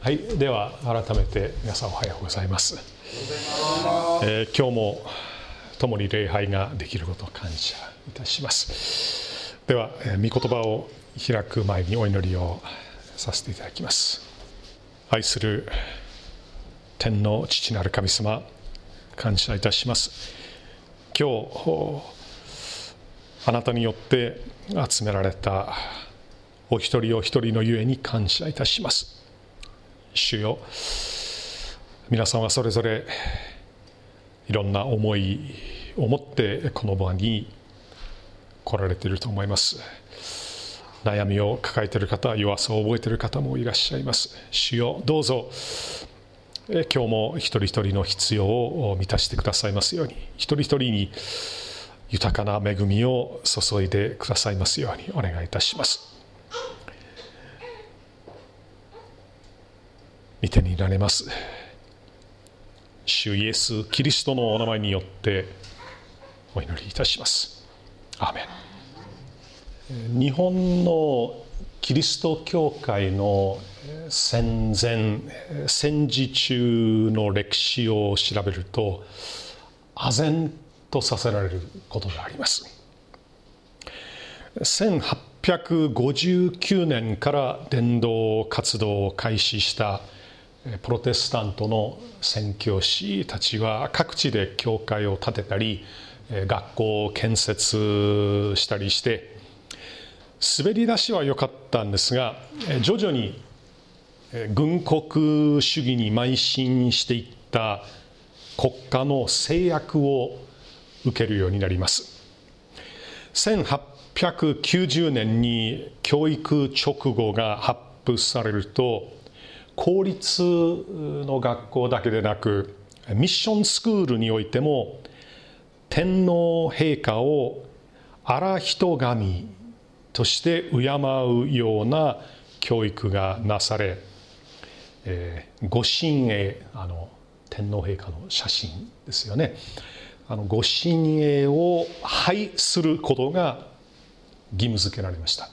はい、では改めて皆さんおはようございます。えー今日も共に礼拝ができることを感謝いたします。では、えー御言葉を開く前にお祈りをさせていただきます。愛する天の父なる神様、感謝いたします。今日あなたによって集められたお一人お一人のゆえに感謝いたします。主よ。皆さんはそれぞれいろんな思いを持ってこの場に来られていると思います。悩みを抱えている方弱さを覚えている方もいらっしゃいます。主よどうぞ。え今日も一人一人の必要を満たしてくださいますように。一人一人に豊かな恵みを注いでくださいますようにお願いいたします。見てにられます。主イエス・キリストのお名前によってお祈りいたします。アメン。日本のキリスト教会の戦前戦時中の歴史を調べると唖然とさせられることがあります。1859年から伝道活動を開始したプロテスタントの宣教師たちは各地で教会を建てたり学校を建設したりして滑り出しは良かったんですが徐々に軍国主義に邁進していった国家の制約を受けるようになります。1890年に教育直後が発布されると公立の学校だけでなくミッションスクールにおいても天皇陛下を荒人神として敬うような教育がなされ、えー、ご神栄あの天皇陛下の写真ですよね。あのご神栄を拝することが義務付けられました。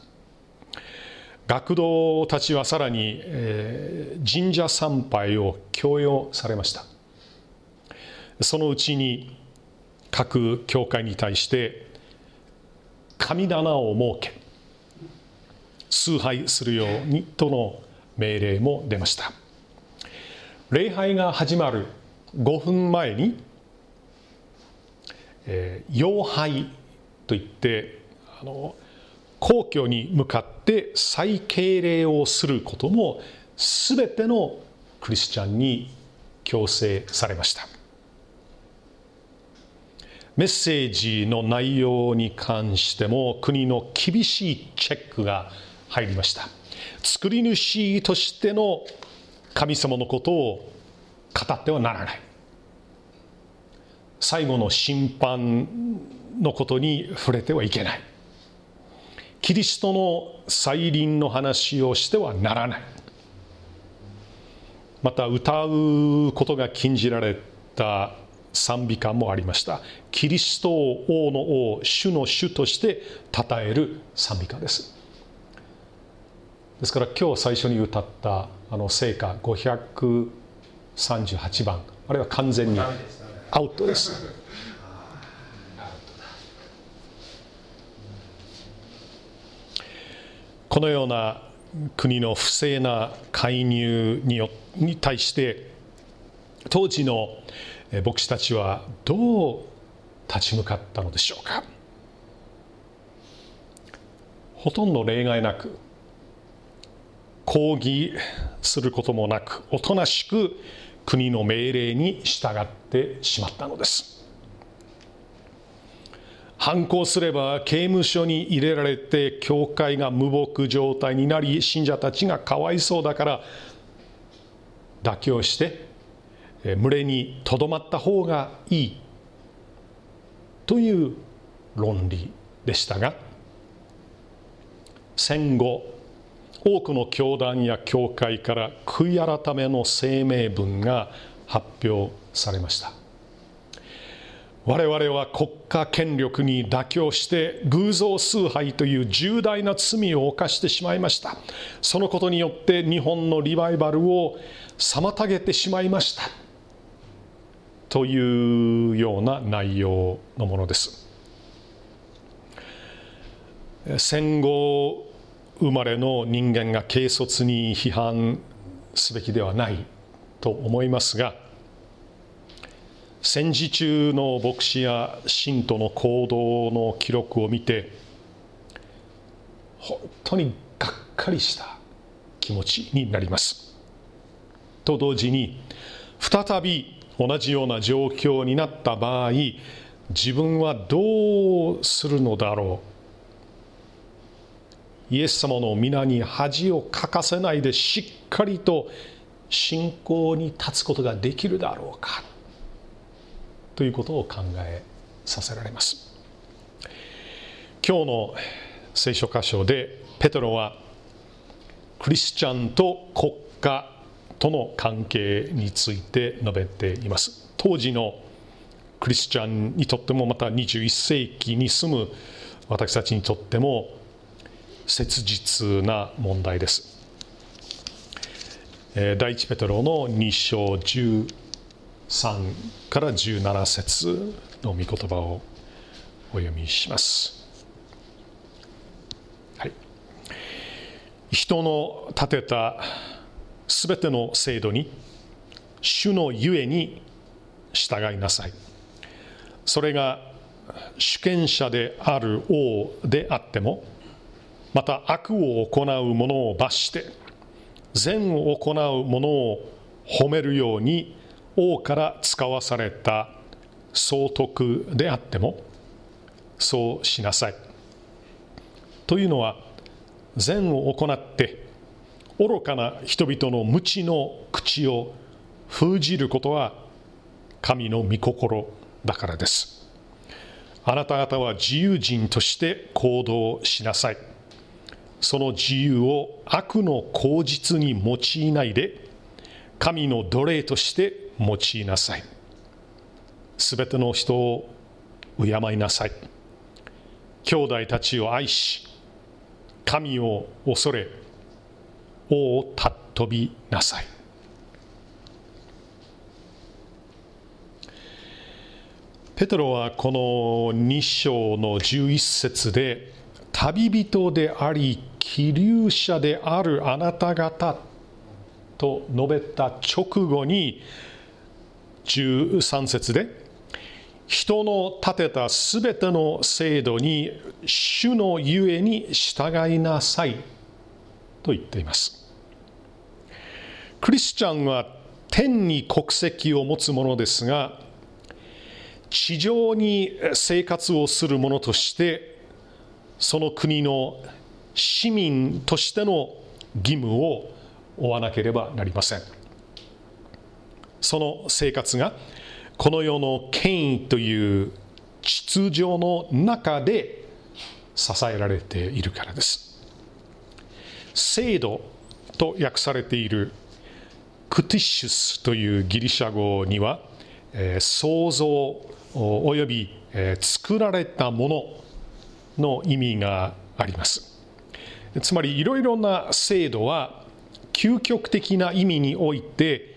学童たちはさらに、えー、神社参拝を強要されました。そのうちに各教会に対して神棚を設け崇拝するようにとの命令も出ました。礼拝が始まる5分前に、えー、妖拝といってあの皇居に向かって再敬礼をすることも全てのクリスチャンに強制されました。メッセージの内容に関しても国の厳しいチェックが入りました。作り主としての神様のことを語ってはならない。最後の審判のことに触れてはいけない。キリストの再臨の話をしてはならない。また歌うことが禁じられた賛美歌もありました。キリストを王の王主の主として称える賛美歌です。ですから今日最初に歌ったあの聖歌538番。あれは完全にアウトです。このような国の不正な介入によに対して当時の牧師たちはどう立ち向かったのでしょうか？ほとんど例外なく抗議することもなくおとなしく国の命令に従ってしまったのです。反抗すれば刑務所に入れられて教会が無牧状態になり信者たちがかわいそうだから妥協して群れにとどまった方がいい。という論理でしたが戦後多くの教団や教会から悔い改めの声明文が発表されました。我々は国家権力に妥協して偶像崇拝という重大な罪を犯してしまいました。そのことによって日本のリバイバルを妨げてしまいました。というような内容のものです。戦後生まれの人間が軽率に批判すべきではないと思いますが戦時中の牧師や信徒の行動の記録を見て本当にがっかりした気持ちになります。と同時に再び同じような状況になった場合自分はどうするのだろう。イエス様の皆に恥をかかせないでしっかりと信仰に立つことができるだろうか。ということを考えさせられます。今日の聖書箇所でペトロはクリスチャンと国家との関係について述べています。当時のクリスチャンにとってもまた21世紀に住む私たちにとっても切実な問題です。第一ペトロの2章10 3から17節の御言葉をお読みします。はい、人の立てたすべての制度に主のゆえに従いなさい。それが主権者である王であってもまた悪を行う者を罰して善を行う者を褒めるように王から使わされた総督であってもそうしなさい。というのは善を行って愚かな人々の無知の口を封じることは神の御心だからです。あなた方は自由人として行動しなさい。その自由を悪の口実に用いないで神の奴隷として用いなさい。すべての人を敬いなさい。兄弟たちを愛し神を恐れ王を尊びなさい。ペトロはこの2章の11節で旅人であり気流者であるあなた方と述べた直後に13節で人の立てたすべての制度に主のゆえに従いなさいと言っています。クリスチャンは天に国籍を持つものですが地上に生活をする者としてその国の市民としての義務を負わなければなりません。その生活がこの世の権威という秩序の中で支えられているからです。制度と訳されているクティッシュスというギリシャ語には、えー、創造および、作られたものの意味があります。つまりいろいろな制度は究極的な意味において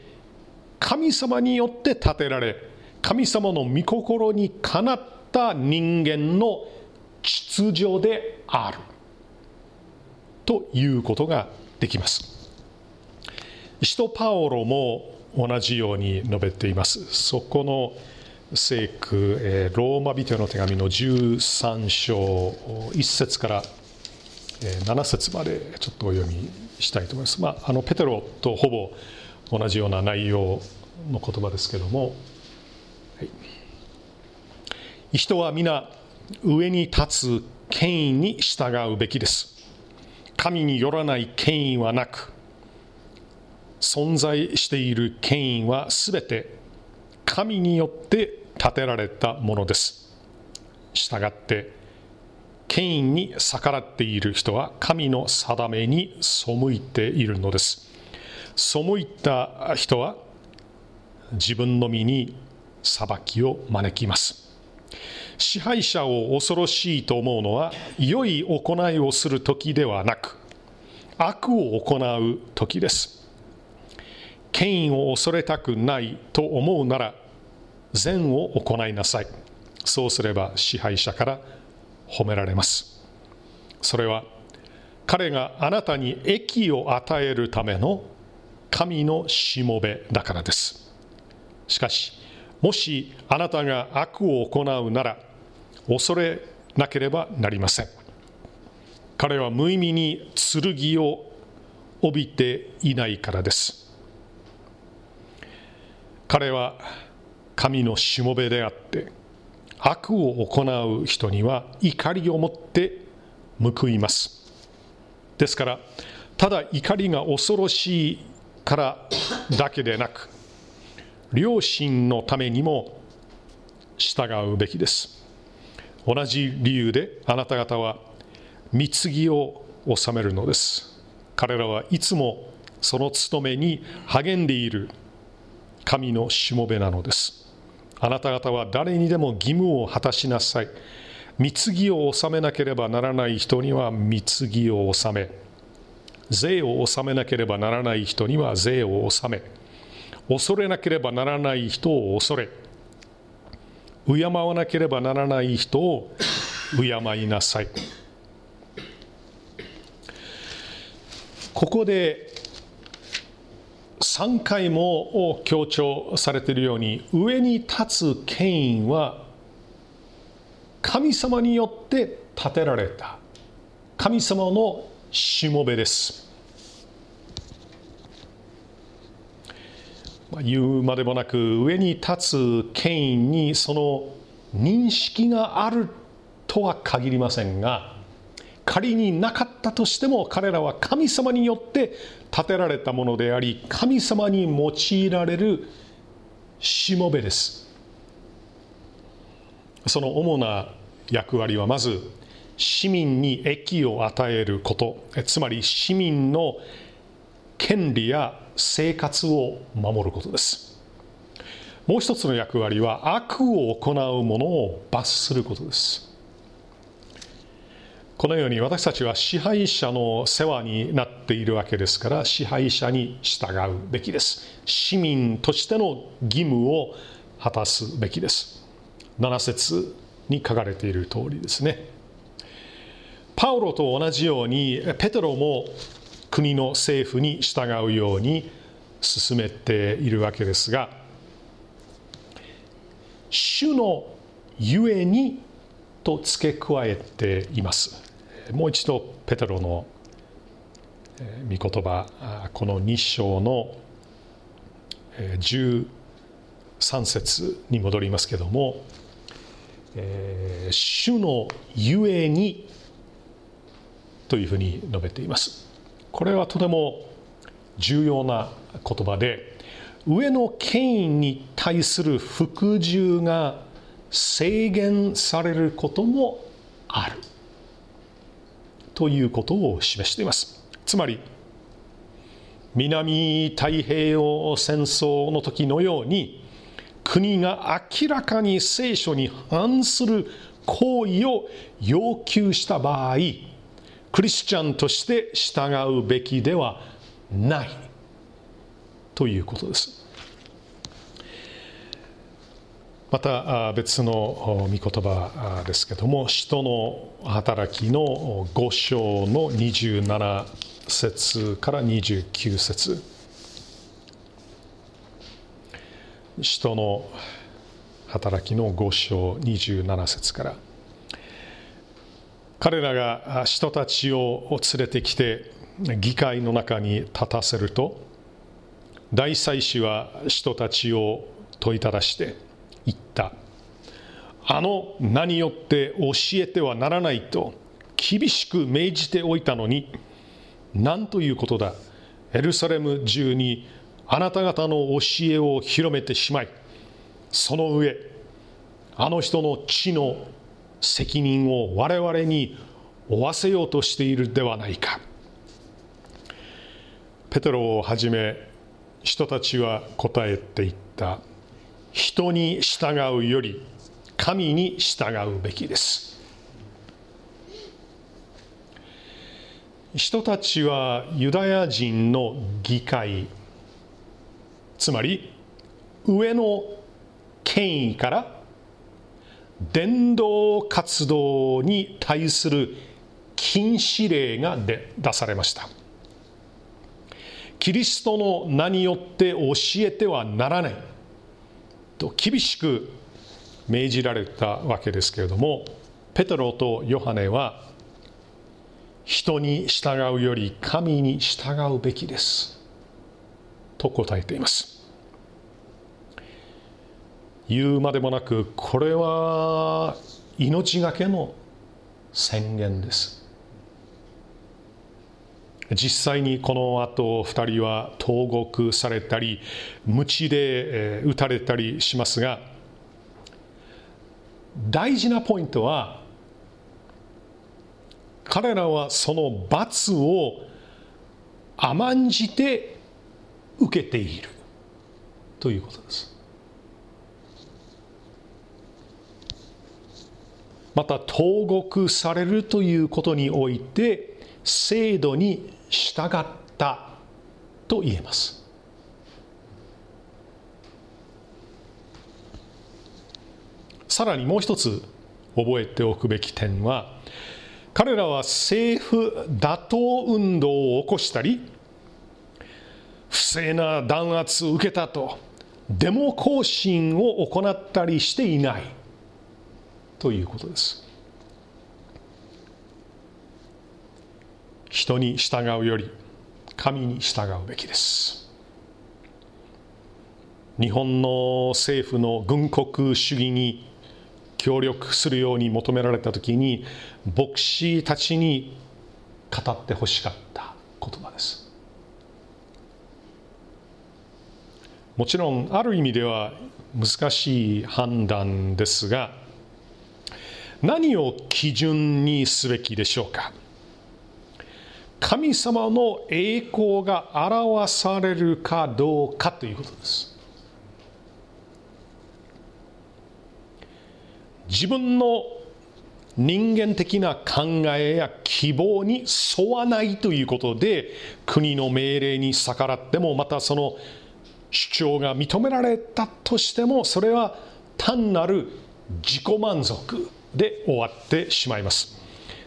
神様によって建てられ神様の御心にかなった人間の秩序である。ということができます。使徒パオロも同じように述べています。そこの聖句ローマ人の手紙の13章1節から7節までちょっとお読みしたいと思います、まあ、あのペテロとほぼ同じような内容の言葉ですけども、はい、人は皆上に立つ権威に従うべきです。神によらない権威はなく存在している権威はすべて神によって建てられたものです。したがって権威に逆らっている人は神の定めに背いているのです。背いた人は自分の身に裁きを招きます。支配者を恐ろしいと思うのは良い行いをする時ではなく悪を行う時です。権威を恐れたくないと思うなら善を行いなさい。そうすれば支配者から褒められます。それは彼があなたに益を与えるための神のしもべだからです。しかしもしあなたが悪を行うなら恐れなければなりません。彼は無意味に剣を帯びていないからです。彼は神のしもべであって悪を行う人には怒りを持って報います。ですからただ怒りが恐ろしいからだけでなく良心のためにも従うべきです。同じ理由であなた方は貢ぎを納めるのです。彼らはいつもその務めに励んでいる。神のしもべなのです。あなた方は誰にでも義務を果たしなさい。貢ぎを納めなければならない人には貢ぎを納め。税を納めなければならない人には税を納め。恐れなければならない人を恐れ。敬わなければならない人を敬いなさい。ここで3回も強調されているように上に立つ権威は神様によって建てられた。神様のしもべです。言うまでもなく上に立つ権威にその認識があるとは限りませんが仮になかったとしても彼らは神様によって建てられたものであり神様に用いられるしもべです。その主な役割はまず市民に益を与えること。つまり市民の権利や生活を守ることです。もう一つの役割は悪を行う者を罰することです。このように私たちは支配者の世話になっているわけですから支配者に従うべきです。市民としての義務を果たすべきです。7節に書かれている通りですね。パウロと同じようにペテロも国の政府に従うように進めているわけですが主のゆえにと付け加えています。もう一度ペテロの御言葉この2章の13節に戻りますけども「主のゆえに」というふうに述べています。これはとても重要な言葉で上の権威に対する服従が制限されることもある。ということを示しています。つまり南太平洋戦争の時のように国が明らかに聖書に反する行為を要求した場合クリスチャンとして従うべきではない。ということです。また別の御言葉ですけども使徒の働きの5章の27節から29節。使徒の働きの5章27節から。彼らが人たちを連れてきて議会の中に立たせると大祭司は人たちを問いただして言った。あの名によって教えてはならないと厳しく命じておいたのに何ということだ。エルサレム中にあなた方の教えを広めてしまいその上あの人の地の責任を我々に負わせようとしているではないか。ペテロをはじめ人たちは答えていった。人に従うより神に従うべきです。人たちはユダヤ人の議会つまり上の権威から伝道活動に対する禁止令が出されました。キリストの名によって教えてはならない。と厳しく命じられたわけですけれどもペテロとヨハネは人に従うより神に従うべきです。と答えています。言うまでもなくこれは命がけの宣言です。実際にこの後2人は投獄されたり鞭で打たれたりしますが大事なポイントは彼らはその罰を甘んじて受けているということです。また投獄されるということにおいて制度に従ったと言えます。さらにもう一つ覚えておくべき点は彼らは政府打倒運動を起こしたり不正な弾圧を受けたとデモ行進を行ったりしていない。ということです。人に従うより神に従うべきです。日本の政府の軍国主義に協力するように求められた時に牧師たちに語ってほしかった言葉です。もちろんある意味では難しい判断ですが何を基準にすべきでしょうか？神様の栄光が表されるかどうかということです。自分の人間的な考えや希望に沿わないということで国の命令に逆らってもまたその主張が認められたとしてもそれは単なる自己満足。で終わってしまいます。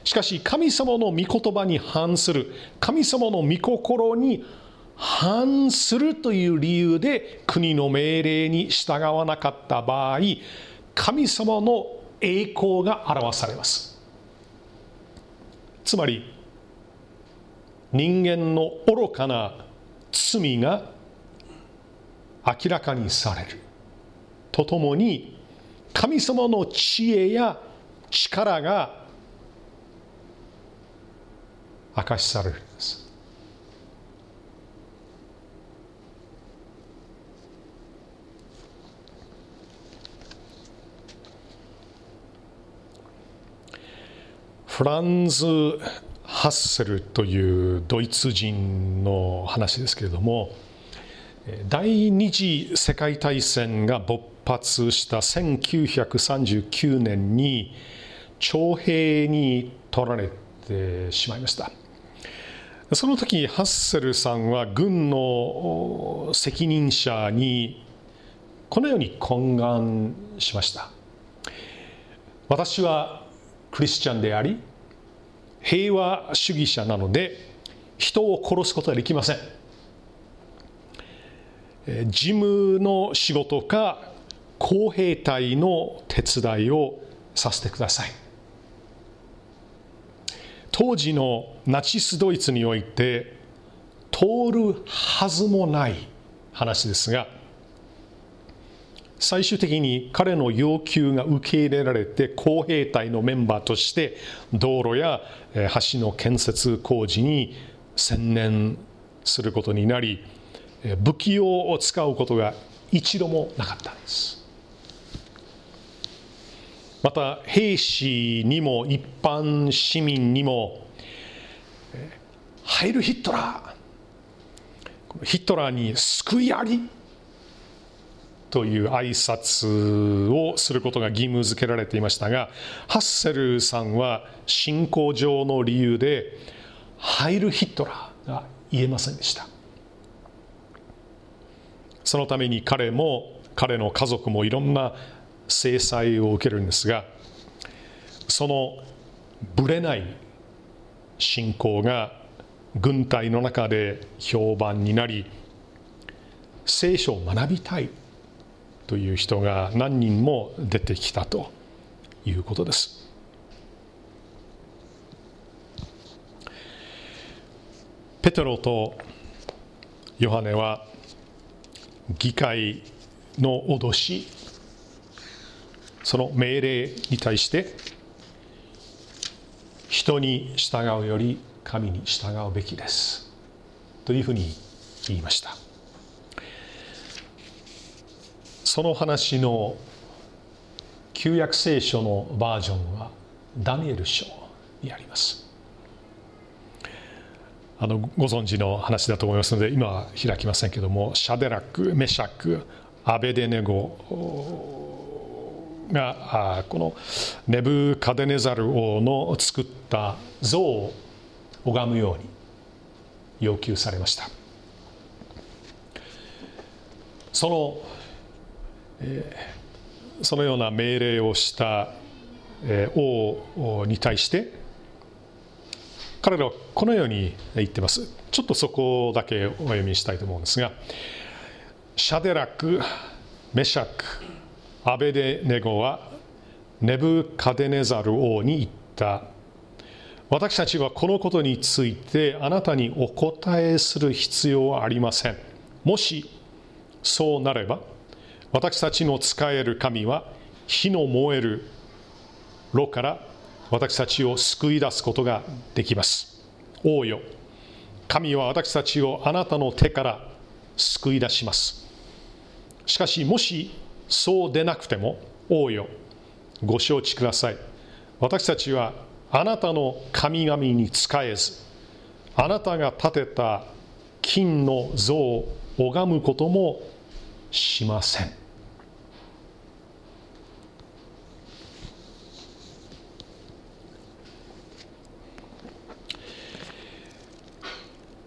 しかし神様の御言葉に反する神様の御心に反するという理由で国の命令に従わなかった場合神様の栄光が表されます。つまり人間の愚かな罪が明らかにされる。とともに神様の知恵や力が明かしされるんです。フランズ・ハッセルというドイツ人の話ですけれども第二次世界大戦が勃発した1939年に徴兵に取られてしまいました。その時ハッセルさんは軍の責任者にこのように懇願しました。私はクリスチャンであり平和主義者なので人を殺すことはできません。事務の仕事か公兵隊の手伝いをさせてください。当時のナチスドイツにおいて通るはずもない話ですが最終的に彼の要求が受け入れられて公兵隊のメンバーとして道路や橋の建設工事に専念することになり武器用を使うことが一度もなかったんです。また兵士にも一般市民にもハイル・ヒットラー。ヒットラーに救いあり。という挨拶をすることが義務付けられていましたがハッセルさんは信仰上の理由でハイル・ヒットラーが言えませんでした。そのために彼も彼の家族もいろんな制裁を受けるんですがそのぶれない信仰が軍隊の中で評判になり聖書を学びたいという人が何人も出てきたということです。ペテロとヨハネは議会の脅しその命令に対して人に従うより神に従うべきです。というふうに言いました。その話の旧約聖書のバージョンはダニエル書にあります。あのご存知の話だと思いますので今は開きませんけどもシャデラックメシャックアベデネゴがこのネブカデネザル王の作った像を拝むように要求されました。その、えー、そのような命令をした、えー、王に対して彼らはこのように言ってます。ちょっとそこだけお読みしたいと思うんですがシャデラクメシャクアベデネゴはネブカデネザル王に言った。私たちはこのことについてあなたにお答えする必要はありません。もしそうなれば私たちの使える神は火の燃える炉から私たちを救い出すことができます。王よ神は私たちをあなたの手から救い出します。しかしもしそうでなくても王よご承知ください。私たちはあなたの神々に仕えずあなたが建てた金の像を拝むこともしません。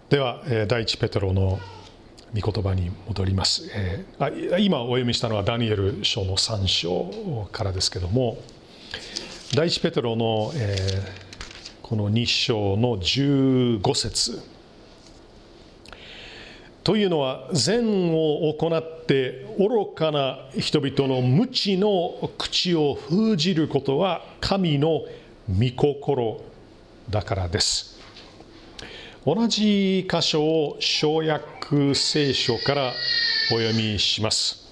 では第一ペテロの御言葉に戻ります、えー、今お読みしたのはダニエル書の3章からですけども第一ペテロの、えー、この2章の15節。というのは善を行って愚かな人々の無知の口を封じることは神の御心だからです。同じ箇所を小約聖書からお読みします。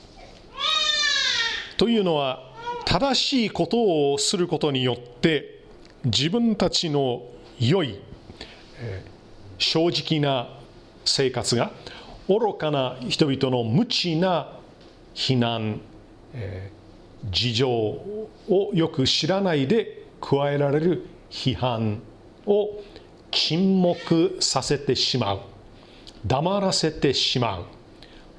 というのは正しいことをすることによって自分たちの良い、正直な生活が愚かな人々の無知な非難、事情をよく知らないで加えられる批判を沈黙させてしまう。黙らせてしまう。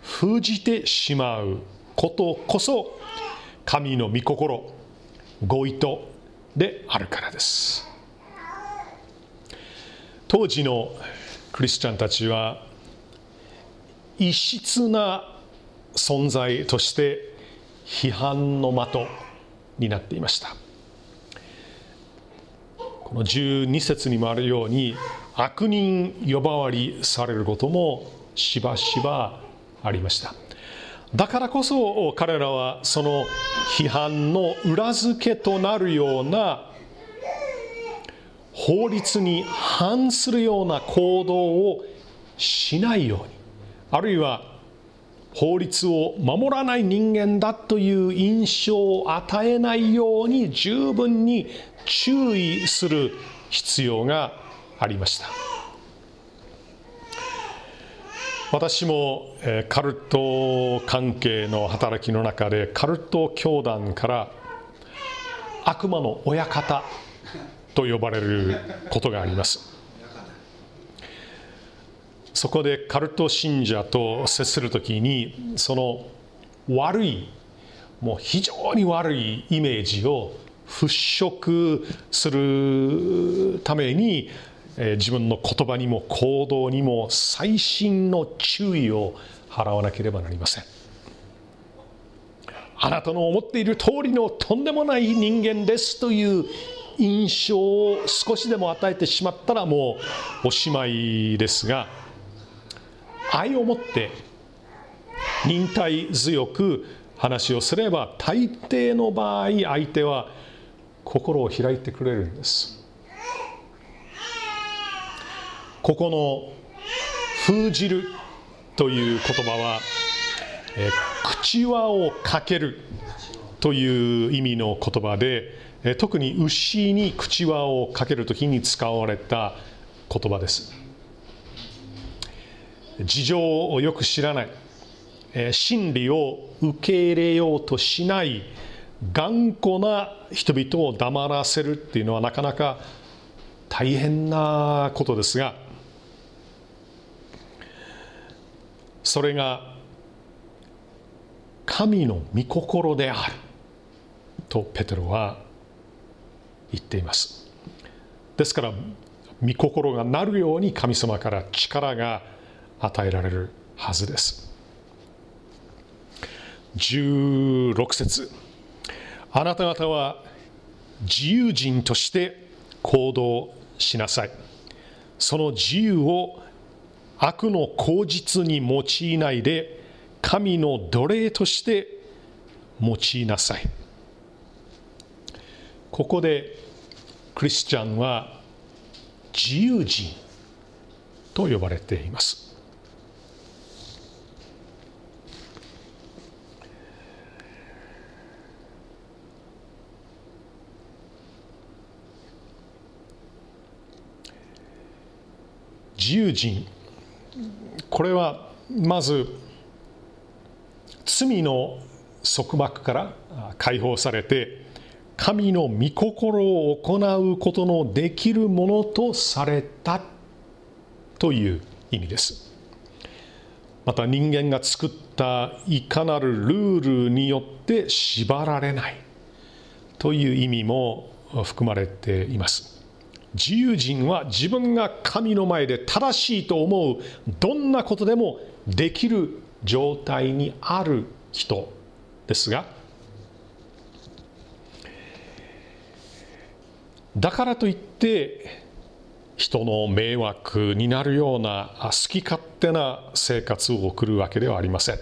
封じてしまう。ことこそ神の御心。ご意図であるからです。当時のクリスチャンたちは異質な存在として批判の的になっていました。の12節にもあるように悪人呼ばわりされることもしばしばありました。だからこそ彼らはその批判の裏付けとなるような法律に反するような行動をしないようにあるいは法律を守らない人間だという印象を与えないように十分に注意する必要がありました。私もカルト関係の働きの中でカルト教団から悪魔の親方と呼ばれることがありますそこでカルト信者と接するときにその悪いもう非常に悪いイメージを払拭するために自分の言葉にも行動にも細心の注意を払わなければなりません。あなたの思っている通りのとんでもない人間ですという印象を少しでも与えてしまったらもうおしまいですが愛を持って忍耐強く話をすれば大抵の場合相手は心を開いてくれるんです。ここの「封じる」という言葉は「え口輪をかける」という意味の言葉で特に牛に口輪をかける時に使われた言葉です。事情をよく知らない。真理を受け入れようとしない頑固な人々を黙らせるっていうのはなかなか大変なことですがそれが神の御心であるとペテロは言っています。ですから御心がなるように神様から力が与えられるはずです。16節。あなた方は自由人として行動しなさい。その自由を悪の口実に用いないで神の奴隷として用いなさい。ここでクリスチャンは自由人と呼ばれています。自由人。これはまず罪の束縛から解放されて神の御心を行うことのできるものとされたという意味です。また人間が作ったいかなるルールによって縛られないという意味も含まれています。自由人は自分が神の前で正しいと思うどんなことでもできる状態にある人ですがだからといって人の迷惑になるような好き勝手な生活を送るわけではありません。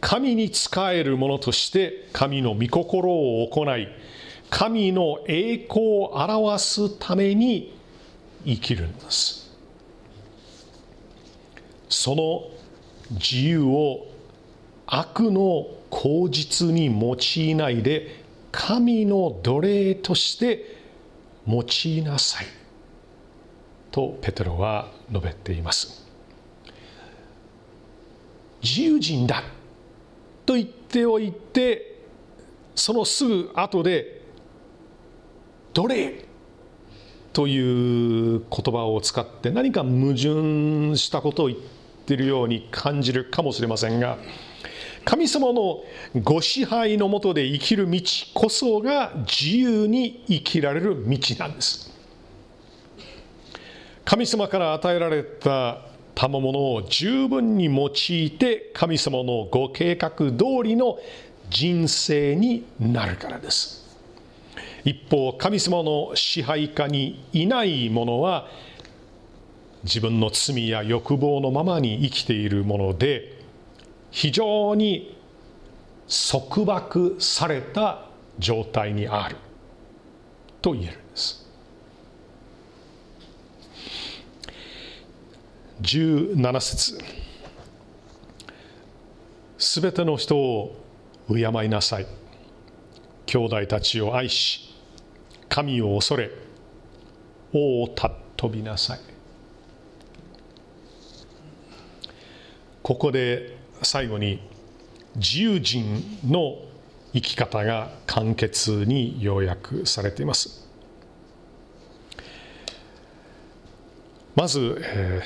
神に仕えるものとして神の御心を行い神の栄光を表すために生きるんです。その自由を悪の口実に用いないで神の奴隷として用いなさい。とペテロは述べています。自由人だと言っておいてそのすぐ後で奴隷という言葉を使って何か矛盾したことを言っているように感じるかもしれませんが神様のご支配のもとで生きる道こそが自由に生きられる道なんです。神様から与えられた賜物を十分に用いて神様のご計画通りの人生になるからです。一方神様の支配下にいない者は自分の罪や欲望のままに生きているもので非常に束縛された状態にあると言えるんです。17節。すべての人を敬いなさい。兄弟たちを愛し神を恐れ王を尊びなさい。ここで最後に自由人の生き方が簡潔に要約されています。まず、え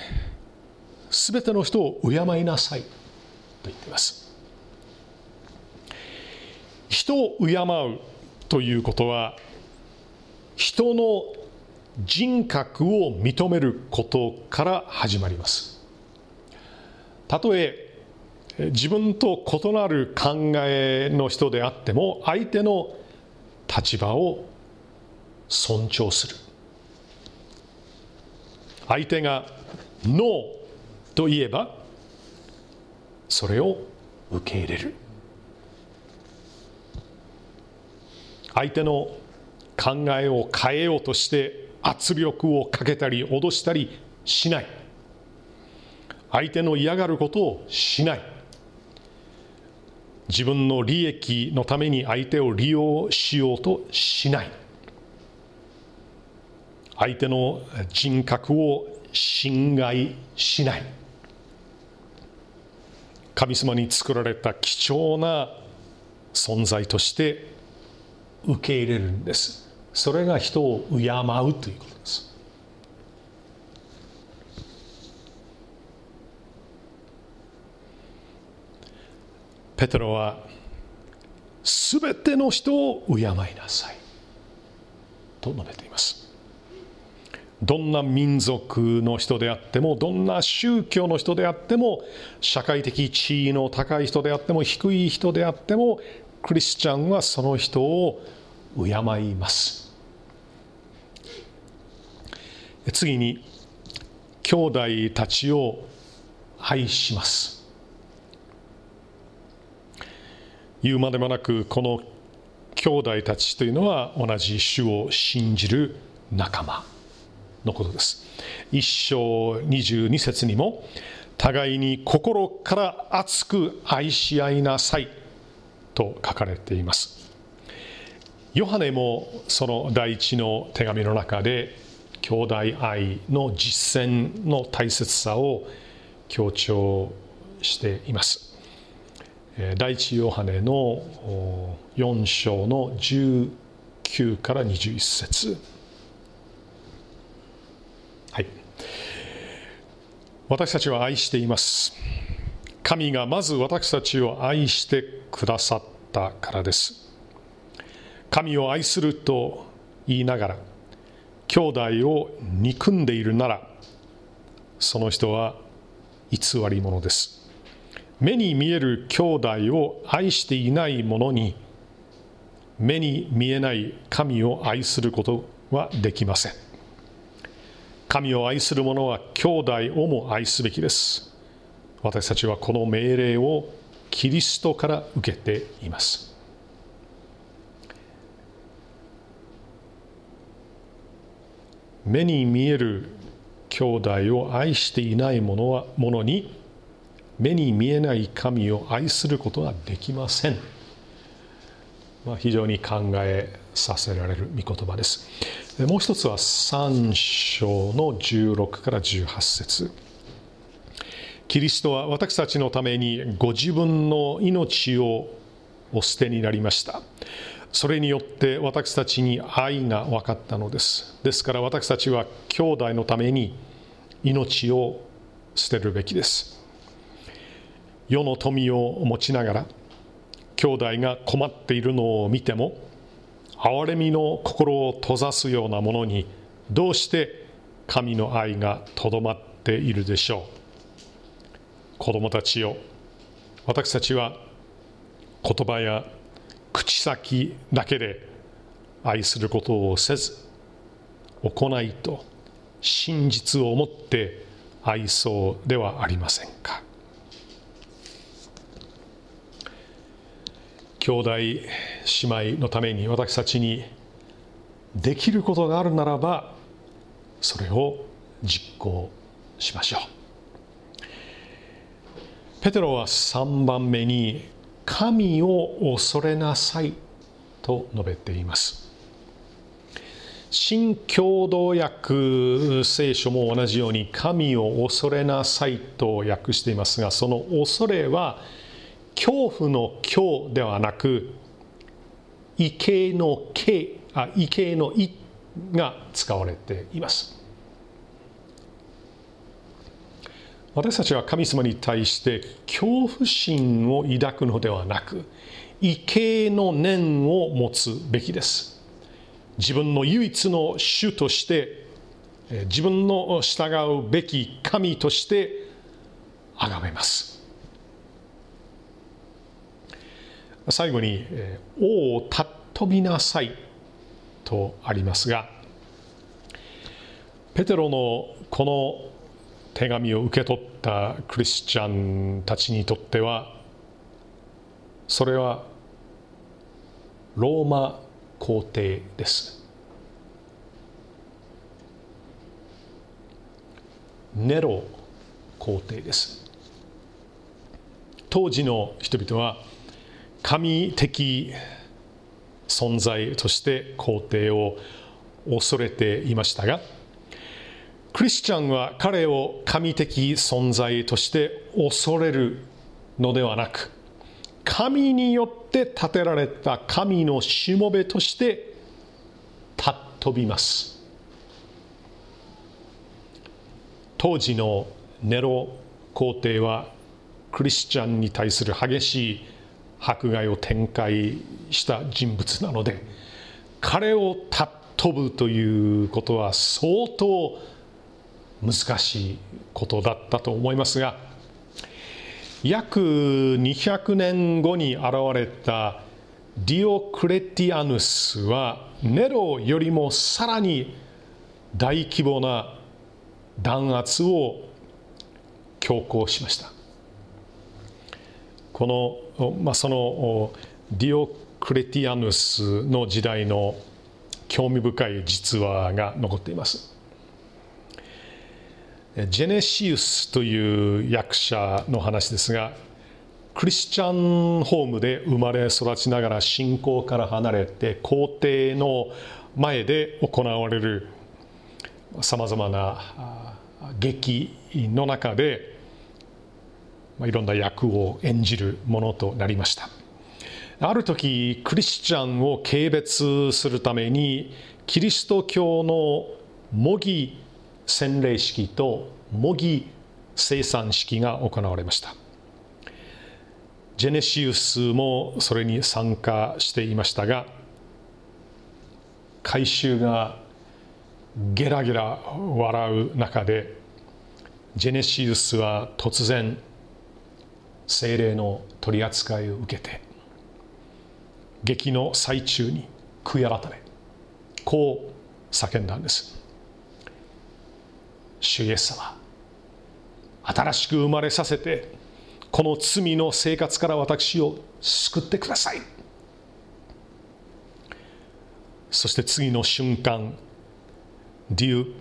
ー、全ての人を敬いなさいと言っています。人を敬うということは人の人格を認めることから始まります。たとえ自分と異なる考えの人であっても相手の立場を尊重する。相手がノーと言えばそれを受け入れる。相手の考えを変えようとして圧力をかけたり脅したりしない。相手の嫌がることをしない。自分の利益のために相手を利用しようとしない。相手の人格を侵害しない。神様に作られた貴重な存在として受け入れるんです。それが人を敬うということです。ペテロはすべての人を敬いなさい。と述べています。どんな民族の人であってもどんな宗教の人であっても社会的地位の高い人であっても低い人であってもクリスチャンはその人を敬います。次に兄弟たちを愛します。言うまでもなくこの兄弟たちというのは同じ主を信じる仲間のことです。一章22節にも互いに心から熱く愛し合いなさいと書かれています。ヨハネもその第一の手紙の中で兄弟愛の実践の大切さを強調しています。第一ヨハネの4章の19から21節。はい。私たちは愛しています。神がまず私たちを愛してくださったからです。神を愛すると言いながら兄弟を憎んでいるならその人は偽り者です。目に見える兄弟を愛していない者に目に見えない神を愛することはできません。神を愛する者は兄弟をも愛すべきです。私たちはこの命令をキリストから受けています。目に見える兄弟を愛していない者は者に目に見えない神を愛することはできません、まあ、非常に考えさせられる御言葉です。もう一つは3章の16から18節。キリストは私たちのためにご自分の命をお捨てになりました。それによって私たちに愛が分かったのです。ですから私たちは兄弟のために命を捨てるべきです。世の富を持ちながら兄弟が困っているのを見ても憐れみの心を閉ざすようなものにどうして神の愛がとどまっているでしょう。子供たちよ私たちは言葉や口先だけで愛することをせず行いと真実をもって愛そうではありませんか。兄弟姉妹のために私たちにできることがあるならばそれを実行しましょう。ペテロは3番目に神を恐れなさいと述べています。新共同訳聖書も同じように神を恐れなさいと訳しています。がその恐れは恐怖の恐ではなく畏敬の敬あ畏敬の意が使われています。私たちは神様に対して恐怖心を抱くのではなく畏敬の念を持つべきです。自分の唯一の主として自分の従うべき神として崇めます。最後に「王を尊びなさい」とありますがペテロのこの手紙を受け取ったクリスチャンたちにとってはそれはローマ皇帝です。ネロ皇帝です。当時の人々は神的存在として皇帝を恐れていましたがクリスチャンは彼を神的存在として恐れるのではなく神によって建てられた神のしもべとして尊びます。当時のネロ皇帝はクリスチャンに対する激しい迫害を展開した人物なので彼を尊ぶということは相当難しいことだったと思いますが約200年後に現れたディオクレティアヌスはネロよりもさらに大規模な弾圧を強行しました。この、まあ、そのディオクレティアヌスの時代の興味深い実話が残っています。ジェネシウスという役者の話ですがクリスチャンホームで生まれ育ちながら信仰から離れて皇帝の前で行われるさまざまな劇の中でいろんな役を演じるものとなりました。ある時クリスチャンを軽蔑するためにキリスト教の模擬洗礼式と模擬生産式が行われました。ジェネシウスもそれに参加していましたが改宗がゲラゲラ笑う中でジェネシウスは突然精霊の取り扱いを受けて劇の最中に悔い改めこう叫んだんです。主イエス様新しく生まれさせてこの罪の生活から私を救ってください。そして次の瞬間デュー・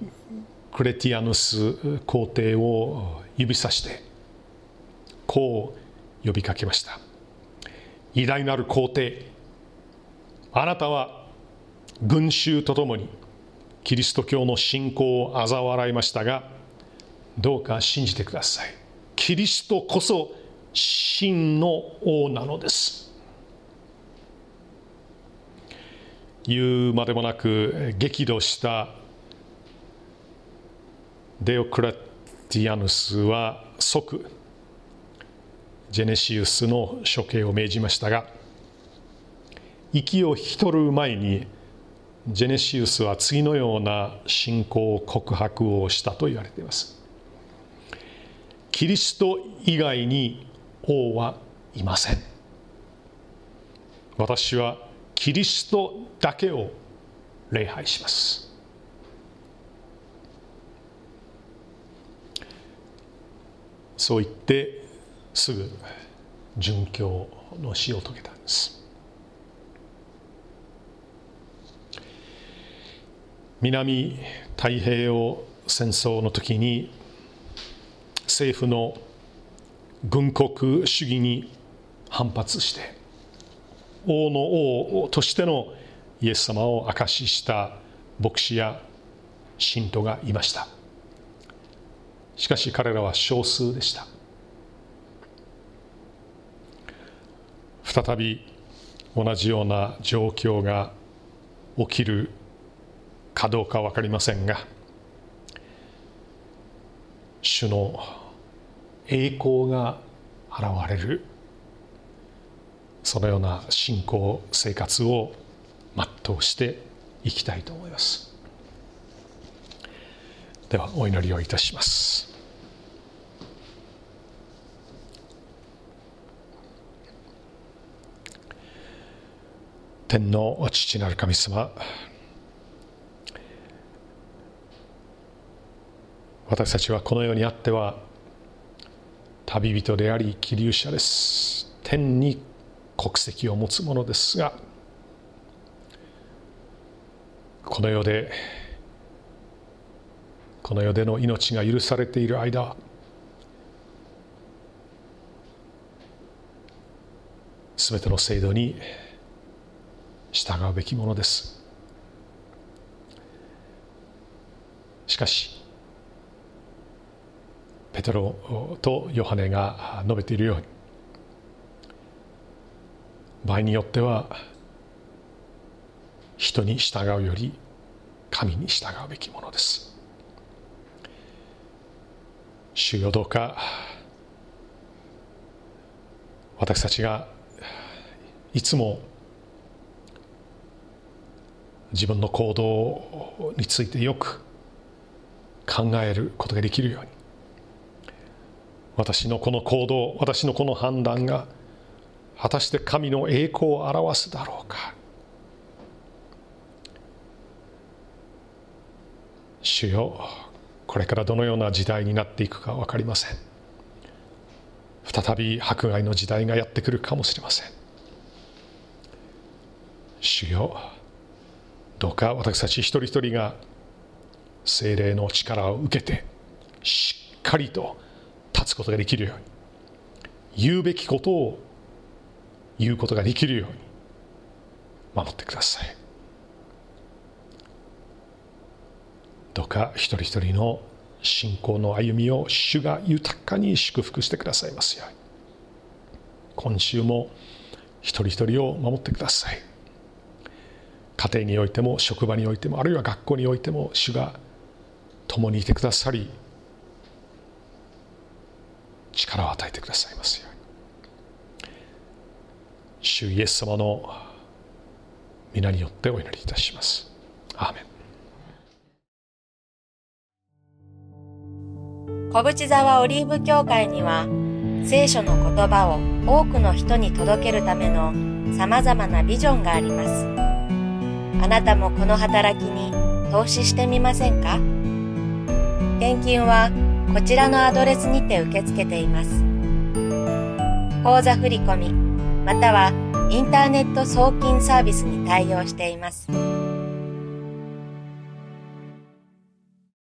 クレティアヌス皇帝を指さしてこう呼びかけました。偉大なる皇帝あなたは群衆とともにキリスト教の信仰を嘲笑いましたがどうか信じてください。キリストこそ真の王なのです。言うまでもなく激怒したデオクラティアヌスは即ジェネシウスの処刑を命じましたが息を引き取る前にジェネシウスは次のような信仰告白をしたと言われています。キリスト以外に王はいません。私はキリストだけを礼拝します。そう言ってすぐ殉教の死を遂げたんです。南太平洋戦争の時に政府の軍国主義に反発して王の王としてのイエス様を証しした牧師や信徒がいました。しかし彼らは少数でした。再び同じような状況が起きるかどうか分かりませんが主の栄光が現れるそのような信仰生活を全うしていきたいと思います。ではお祈りをいたします。天の父なる神様私たちはこの世にあっては旅人であり気流者です。天に国籍を持つものですがこの世でこの世での命が許されている間すべての制度に従うべきものです。しかしペテロとヨハネが述べているように場合によっては人に従うより神に従うべきものです。主よどうか私たちがいつも自分の行動についてよく考えることができるように私のこの行動私のこの判断が果たして神の栄光を表すだろうか。主よこれからどのような時代になっていくか分かりません。再び迫害の時代がやってくるかもしれません。主よどうか私たち一人一人が精霊の力を受けてしっかりと立つことができるように。言うべきことを言うことができるように。守ってください。どうか一人一人の信仰の歩みを主が豊かに祝福してくださいますように。今週も一人一人を守ってください。家庭においても職場においてもあるいは学校においても主が共にいてくださり力を与えてくださいますように。主イエス様の皆によってお祈りいたします。アーメン。小淵沢オリーブ教会には聖書の言葉を多くの人に届けるための様々なビジョンがあります。あなたもこの働きに投資してみませんか？献金はこちらのアドレスにて受け付けています口座振込またはインターネット送金サービスに対応しています。